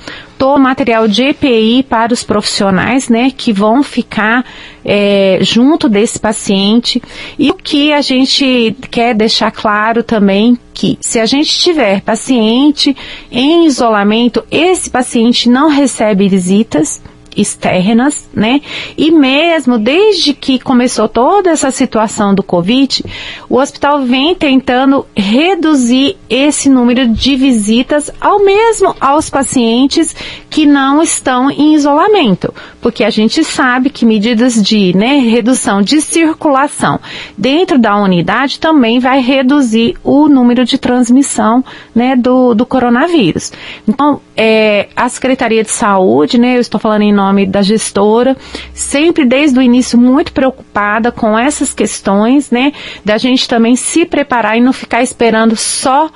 o material de EPI para os profissionais, né, que vão ficar é, junto desse paciente. E o que a gente quer deixar claro também que se a gente tiver paciente em isolamento, esse paciente não recebe visitas externas, né? E mesmo desde que começou toda essa situação do Covid, o hospital vem tentando reduzir esse número de visitas ao mesmo aos pacientes que não estão em isolamento, porque a gente sabe que medidas de né, redução de circulação dentro da unidade também vai reduzir o número de transmissão né, do, do coronavírus. Então, é, a Secretaria de Saúde, né, eu estou falando em nome da gestora, sempre desde o início muito preocupada com essas questões, né, da gente também se preparar e não ficar esperando só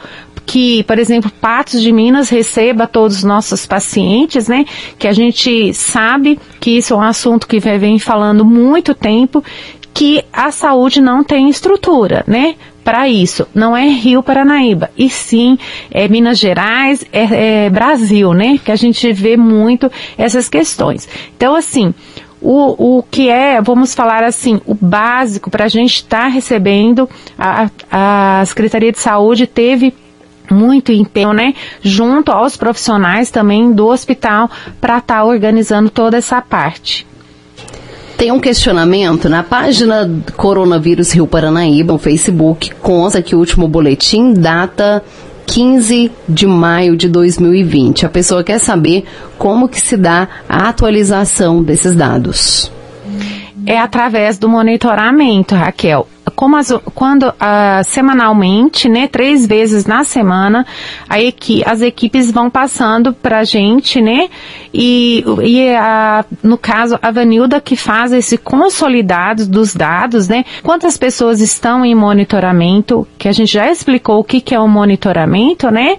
que, por exemplo, Patos de Minas receba todos os nossos pacientes, né? Que a gente sabe que isso é um assunto que vem falando muito tempo, que a saúde não tem estrutura, né? Para isso. Não é Rio Paranaíba, e sim é Minas Gerais, é, é Brasil, né? Que a gente vê muito essas questões. Então, assim, o, o que é, vamos falar assim, o básico para a gente estar tá recebendo, a, a Secretaria de Saúde teve muito empenho, né, junto aos profissionais também do hospital para estar tá organizando toda essa parte. Tem um questionamento na página Coronavírus Rio Paranaíba, no Facebook, consta que o último boletim data 15 de maio de 2020. A pessoa quer saber como que se dá a atualização desses dados. É através do monitoramento, Raquel como as, quando uh, semanalmente, né, três vezes na semana, a equi, as equipes vão passando para a gente, né, e, e a, no caso a Vanilda que faz esse consolidado dos dados, né, quantas pessoas estão em monitoramento, que a gente já explicou o que, que é o monitoramento, né,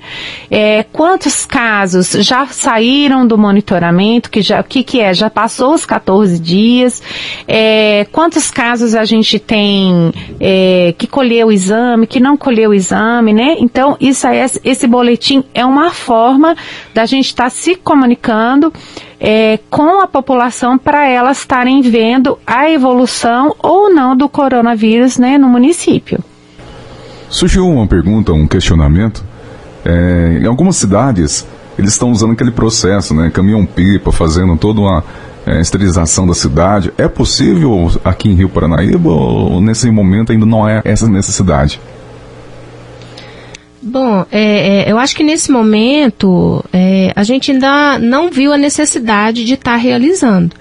é, quantos casos já saíram do monitoramento, que já, o que, que é, já passou os 14 dias, é, quantos casos a gente tem é, que colheu o exame, que não colheu o exame, né? Então, isso aí, esse boletim é uma forma da gente estar tá se comunicando é, com a população para elas estarem vendo a evolução ou não do coronavírus né, no município. Surgiu uma pergunta, um questionamento. É, em algumas cidades, eles estão usando aquele processo, né? Caminhão-pipa, fazendo toda uma é, esterilização da cidade. É possível aqui em Rio Paranaíba ou nesse momento ainda não é essa necessidade? Bom, é, é, eu acho que nesse momento é, a gente ainda não viu a necessidade de estar tá realizando,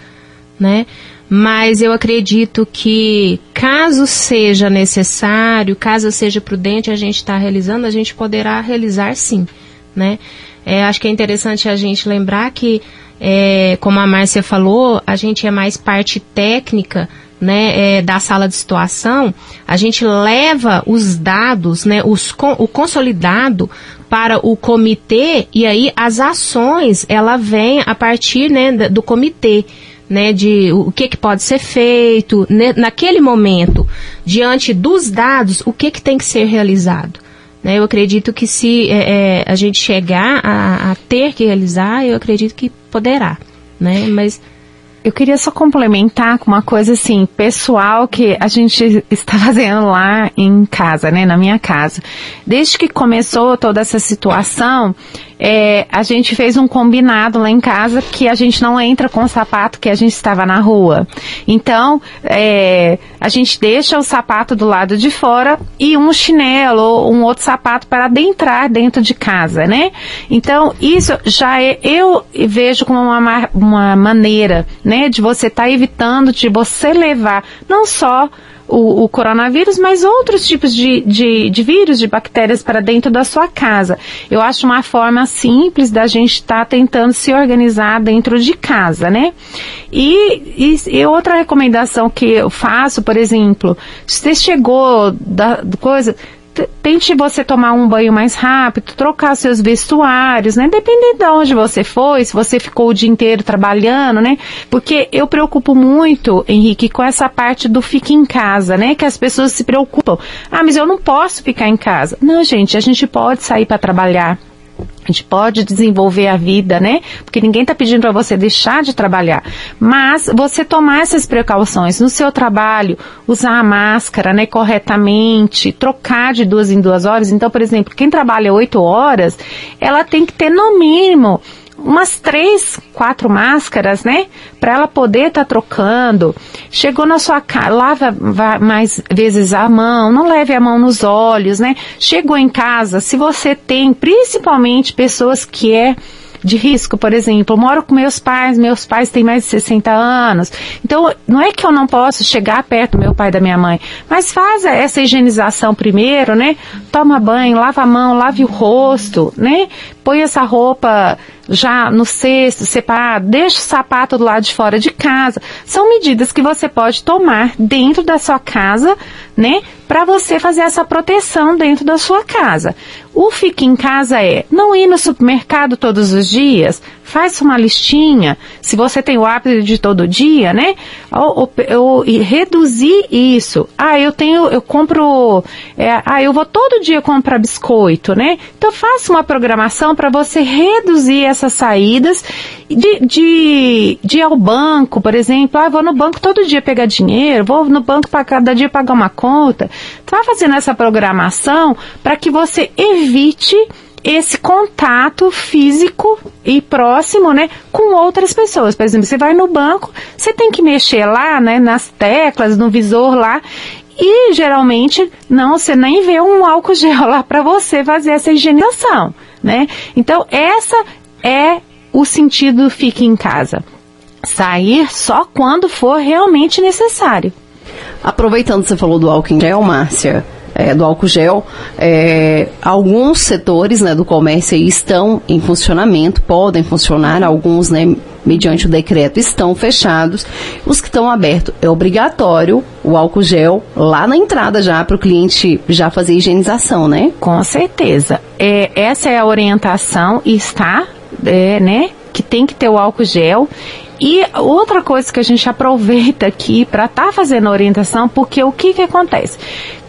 né? Mas eu acredito que caso seja necessário, caso seja prudente a gente estar tá realizando, a gente poderá realizar sim, né? É, acho que é interessante a gente lembrar que é, como a Márcia falou, a gente é mais parte técnica, né, é, da sala de situação, a gente leva os dados, né, os, o consolidado para o comitê e aí as ações ela vem a partir né, do comitê. Né, de o que, que pode ser feito né, naquele momento, diante dos dados, o que, que tem que ser realizado. Né? Eu acredito que se é, é, a gente chegar a, a, ter que realizar, eu acredito que poderá, né? Mas eu queria só complementar com uma coisa assim, pessoal que a gente está fazendo lá em casa, né, na minha casa. Desde que começou toda essa situação, é, a gente fez um combinado lá em casa que a gente não entra com o sapato que a gente estava na rua. Então, é, a gente deixa o sapato do lado de fora e um chinelo ou um outro sapato para adentrar dentro de casa, né? Então, isso já é, eu vejo como uma, uma maneira, né, de você estar tá evitando de você levar não só o, o coronavírus, mas outros tipos de, de, de, vírus, de bactérias para dentro da sua casa. Eu acho uma forma simples da gente estar tá tentando se organizar dentro de casa, né? E, e, e, outra recomendação que eu faço, por exemplo, se você chegou da coisa, tente você tomar um banho mais rápido, trocar seus vestuários, né? Dependendo de onde você foi, se você ficou o dia inteiro trabalhando, né? Porque eu preocupo muito, Henrique, com essa parte do fique em casa, né? Que as pessoas se preocupam. Ah, mas eu não posso ficar em casa. Não, gente, a gente pode sair para trabalhar. A gente pode desenvolver a vida, né? Porque ninguém está pedindo para você deixar de trabalhar. Mas você tomar essas precauções no seu trabalho, usar a máscara, né, corretamente, trocar de duas em duas horas. Então, por exemplo, quem trabalha oito horas, ela tem que ter no mínimo umas três, quatro máscaras, né? Para ela poder estar tá trocando. Chegou na sua casa, lava mais vezes a mão, não leve a mão nos olhos, né? Chegou em casa, se você tem, principalmente pessoas que é de risco, por exemplo, moro com meus pais, meus pais têm mais de 60 anos. Então, não é que eu não posso chegar perto do meu pai e da minha mãe, mas faz essa higienização primeiro, né? Toma banho, lava a mão, lave o rosto, né? Põe essa roupa já no cesto, separado, deixa o sapato do lado de fora de casa. São medidas que você pode tomar dentro da sua casa, né? Para você fazer essa proteção dentro da sua casa. O fique em casa é não ir no supermercado todos os dias, faz uma listinha, se você tem o hábito de todo dia, né? Ou, ou, ou reduzir isso. Ah, eu tenho, eu compro, é, ah, eu vou todo dia comprar biscoito, né? Então faça uma programação para você reduzir essas saídas de, de, de ir ao banco, por exemplo. Ah, vou no banco todo dia pegar dinheiro, vou no banco para cada dia pagar uma conta. Então, vai fazendo essa programação para que você evite esse contato físico e próximo, né, com outras pessoas. Por exemplo, você vai no banco, você tem que mexer lá, né, nas teclas, no visor lá, e geralmente não, você nem vê um álcool gel lá para você fazer essa higienização, né? Então, essa é o sentido fique em casa. Sair só quando for realmente necessário. Aproveitando que você falou do álcool em gel, Márcia, é, do álcool gel, é, alguns setores né, do comércio estão em funcionamento, podem funcionar, alguns, né, mediante o decreto, estão fechados. Os que estão abertos, é obrigatório o álcool gel lá na entrada já para o cliente já fazer higienização, né? Com certeza. É, essa é a orientação e está, é, né, que tem que ter o álcool gel e outra coisa que a gente aproveita aqui para estar tá fazendo a orientação, porque o que, que acontece?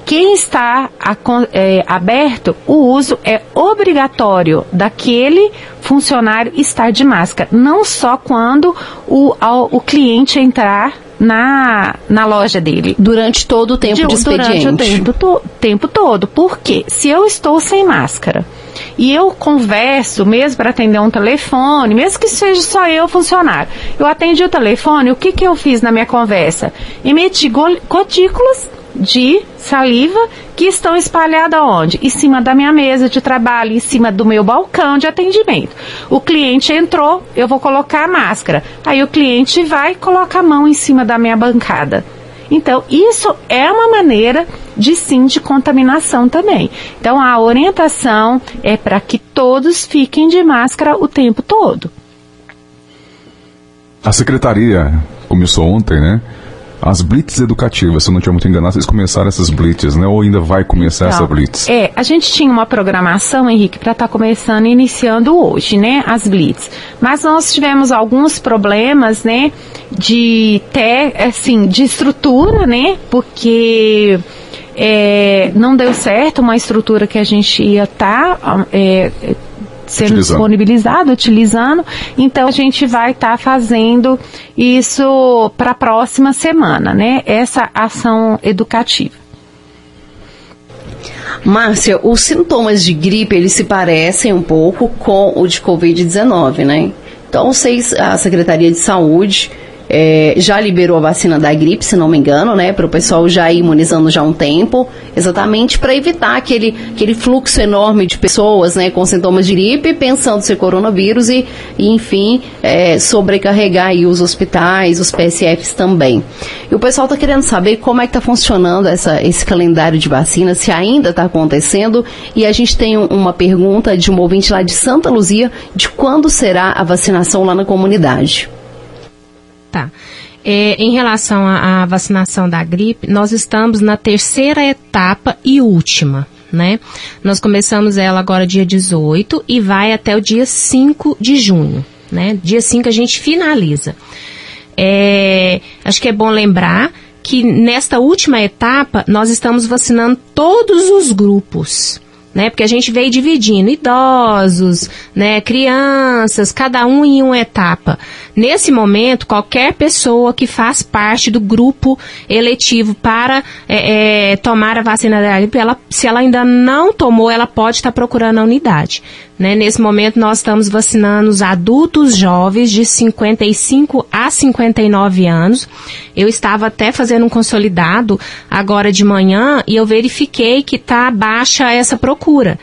Quem está a, é, aberto, o uso é obrigatório daquele funcionário estar de máscara, não só quando o, ao, o cliente entrar na, na loja dele. Durante todo o tempo de, de expediente. Durante o tempo, to, tempo todo. Porque se eu estou sem máscara e eu converso, mesmo para atender um telefone, mesmo que seja só eu funcionário, eu atendi o telefone, o que, que eu fiz na minha conversa? Emiti gotículas de saliva que estão espalhadas onde? Em cima da minha mesa de trabalho, em cima do meu balcão de atendimento. O cliente entrou, eu vou colocar a máscara. Aí o cliente vai colocar a mão em cima da minha bancada. Então, isso é uma maneira de sim de contaminação também. Então, a orientação é para que todos fiquem de máscara o tempo todo. A secretaria começou ontem, né? As blitz educativas, se eu não tinha muito enganado, vocês começaram essas blitz, né? Ou ainda vai começar então, essa blitz? É, a gente tinha uma programação, Henrique, para estar tá começando e iniciando hoje, né? As blitz. Mas nós tivemos alguns problemas, né? De ter, assim, de estrutura, né? Porque é, não deu certo uma estrutura que a gente ia estar tá, é, sendo utilizando. disponibilizado, utilizando. Então a gente vai estar tá fazendo isso para a próxima semana, né? Essa ação educativa. Márcia, os sintomas de gripe eles se parecem um pouco com o de Covid-19, né? Então, vocês, a Secretaria de Saúde é, já liberou a vacina da gripe, se não me engano, né, para o pessoal já ir imunizando já há um tempo, exatamente para evitar aquele, aquele fluxo enorme de pessoas, né, com sintomas de gripe, pensando ser coronavírus e, e enfim, é, sobrecarregar aí os hospitais, os PSFs também. E o pessoal está querendo saber como é que está funcionando essa, esse calendário de vacina, se ainda está acontecendo, e a gente tem uma pergunta de um ouvinte lá de Santa Luzia, de quando será a vacinação lá na comunidade. Tá. É, em relação à vacinação da gripe, nós estamos na terceira etapa e última. Né? Nós começamos ela agora dia 18 e vai até o dia 5 de junho. Né? Dia 5 a gente finaliza. É, acho que é bom lembrar que nesta última etapa nós estamos vacinando todos os grupos né? Porque a gente veio dividindo idosos, né, crianças, cada um em uma etapa. Nesse momento, qualquer pessoa que faz parte do grupo eletivo para é, é, tomar a vacina da gripe, ela, se ela ainda não tomou, ela pode estar procurando a unidade. Né? Nesse momento, nós estamos vacinando os adultos jovens de 55 a 59 anos. Eu estava até fazendo um consolidado agora de manhã e eu verifiquei que está baixa essa procura.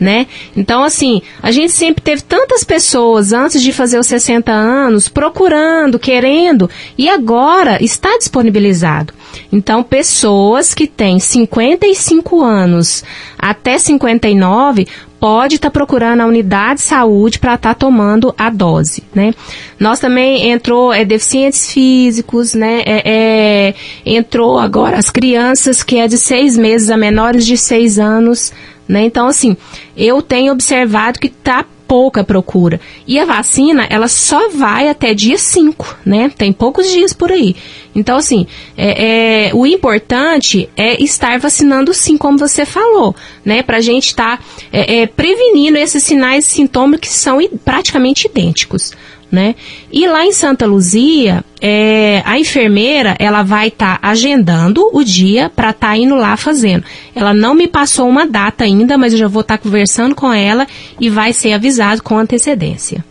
Né? Então, assim, a gente sempre teve tantas pessoas antes de fazer os 60 anos procurando, querendo, e agora está disponibilizado. Então, pessoas que têm 55 anos até 59 pode estar tá procurando a unidade de saúde para estar tá tomando a dose, né? Nós também entrou é, deficientes físicos, né? É, é, entrou agora as crianças que é de seis meses a menores de seis anos, né? Então, assim, eu tenho observado que está pouca procura. E a vacina, ela só vai até dia 5, né? Tem poucos dias por aí. Então, assim, é, é, o importante é estar vacinando sim, como você falou, né? Pra gente estar tá, é, é, prevenindo esses sinais e sintomas que são praticamente idênticos né? E lá em Santa Luzia, é, a enfermeira ela vai estar tá agendando o dia para estar tá indo lá fazendo. Ela não me passou uma data ainda, mas eu já vou estar tá conversando com ela e vai ser avisado com antecedência.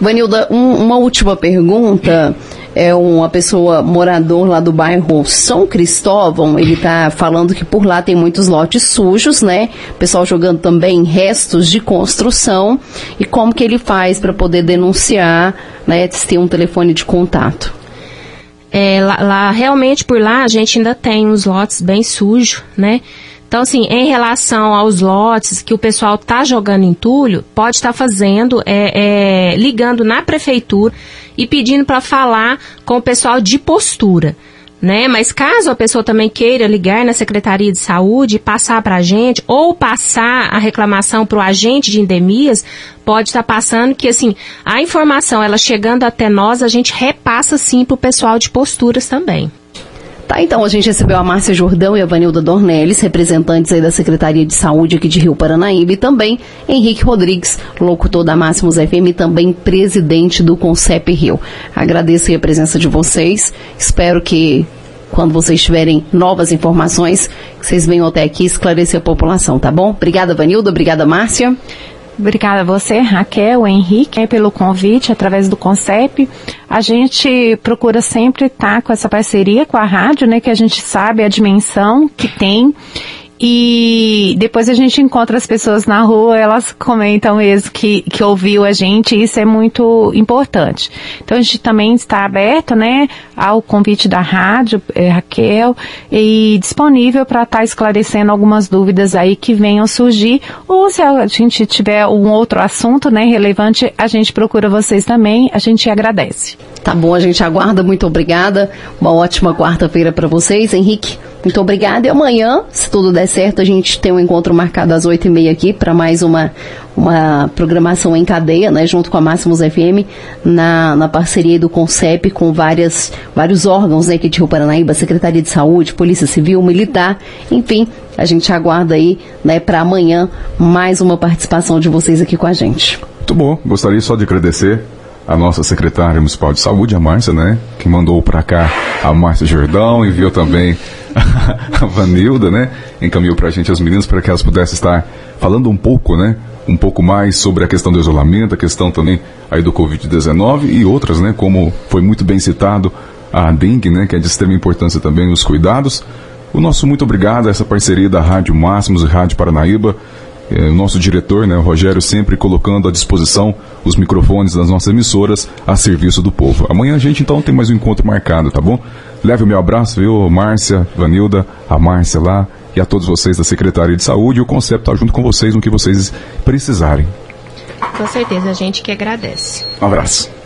Vanilda, um, uma última pergunta uma pessoa morador lá do bairro São Cristóvão. Ele está falando que por lá tem muitos lotes sujos, né? Pessoal jogando também restos de construção. E como que ele faz para poder denunciar, né? Se tem um telefone de contato. É, lá, lá, realmente por lá a gente ainda tem uns lotes bem sujos, né? Então, assim, em relação aos lotes que o pessoal está jogando entulho, pode estar tá fazendo, é, é, ligando na prefeitura e pedindo para falar com o pessoal de postura. Né? Mas caso a pessoa também queira ligar na Secretaria de Saúde e passar para a gente, ou passar a reclamação para o agente de endemias, pode estar tá passando que, assim, a informação, ela chegando até nós, a gente repassa, sim, para o pessoal de posturas também. Tá, então a gente recebeu a Márcia Jordão e a Vanilda Dornelles, representantes aí da Secretaria de Saúde aqui de Rio Paranaíba, e também Henrique Rodrigues, locutor da Máximos FM e também presidente do Concep Rio. Agradeço a presença de vocês, espero que quando vocês tiverem novas informações, vocês venham até aqui esclarecer a população, tá bom? Obrigada, Vanilda, obrigada, Márcia. Obrigada a você, Raquel, Henrique, pelo convite através do CONCEP. A gente procura sempre estar com essa parceria com a rádio, né, que a gente sabe a dimensão que tem e depois a gente encontra as pessoas na rua, elas comentam mesmo que, que ouviu a gente, e isso é muito importante. Então a gente também está aberto, né, ao convite da rádio, é, Raquel, e disponível para estar tá esclarecendo algumas dúvidas aí que venham surgir, ou se a gente tiver um outro assunto, né, relevante, a gente procura vocês também, a gente agradece. Tá bom, a gente aguarda, muito obrigada. Uma ótima quarta-feira para vocês, Henrique. Muito obrigada. E amanhã, se tudo der certo, a gente tem um encontro marcado às oito e meia aqui para mais uma, uma programação em cadeia, né, junto com a Máximos FM, na, na parceria do CONCEP com várias, vários órgãos né, aqui de Rio Paranaíba, Secretaria de Saúde, Polícia Civil, Militar, enfim, a gente aguarda aí né, para amanhã mais uma participação de vocês aqui com a gente. Muito bom. Gostaria só de agradecer a nossa secretária municipal de saúde, a Márcia, né? Que mandou para cá a Márcia Jordão, enviou também a Vanilda, né? Encaminhou para a gente as meninas para que elas pudessem estar falando um pouco, né? Um pouco mais sobre a questão do isolamento, a questão também aí do Covid-19 e outras, né? Como foi muito bem citado, a dengue, né? Que é de extrema importância também, os cuidados. O nosso muito obrigado a essa parceria da Rádio Máximos e Rádio Paranaíba o nosso diretor, né, o Rogério, sempre colocando à disposição os microfones das nossas emissoras a serviço do povo. Amanhã a gente então tem mais um encontro marcado, tá bom? Leve o meu abraço, viu, Márcia, Vanilda, a Márcia lá e a todos vocês da Secretaria de Saúde. O conceito está junto com vocês no que vocês precisarem. Com certeza, a gente que agradece. Um abraço.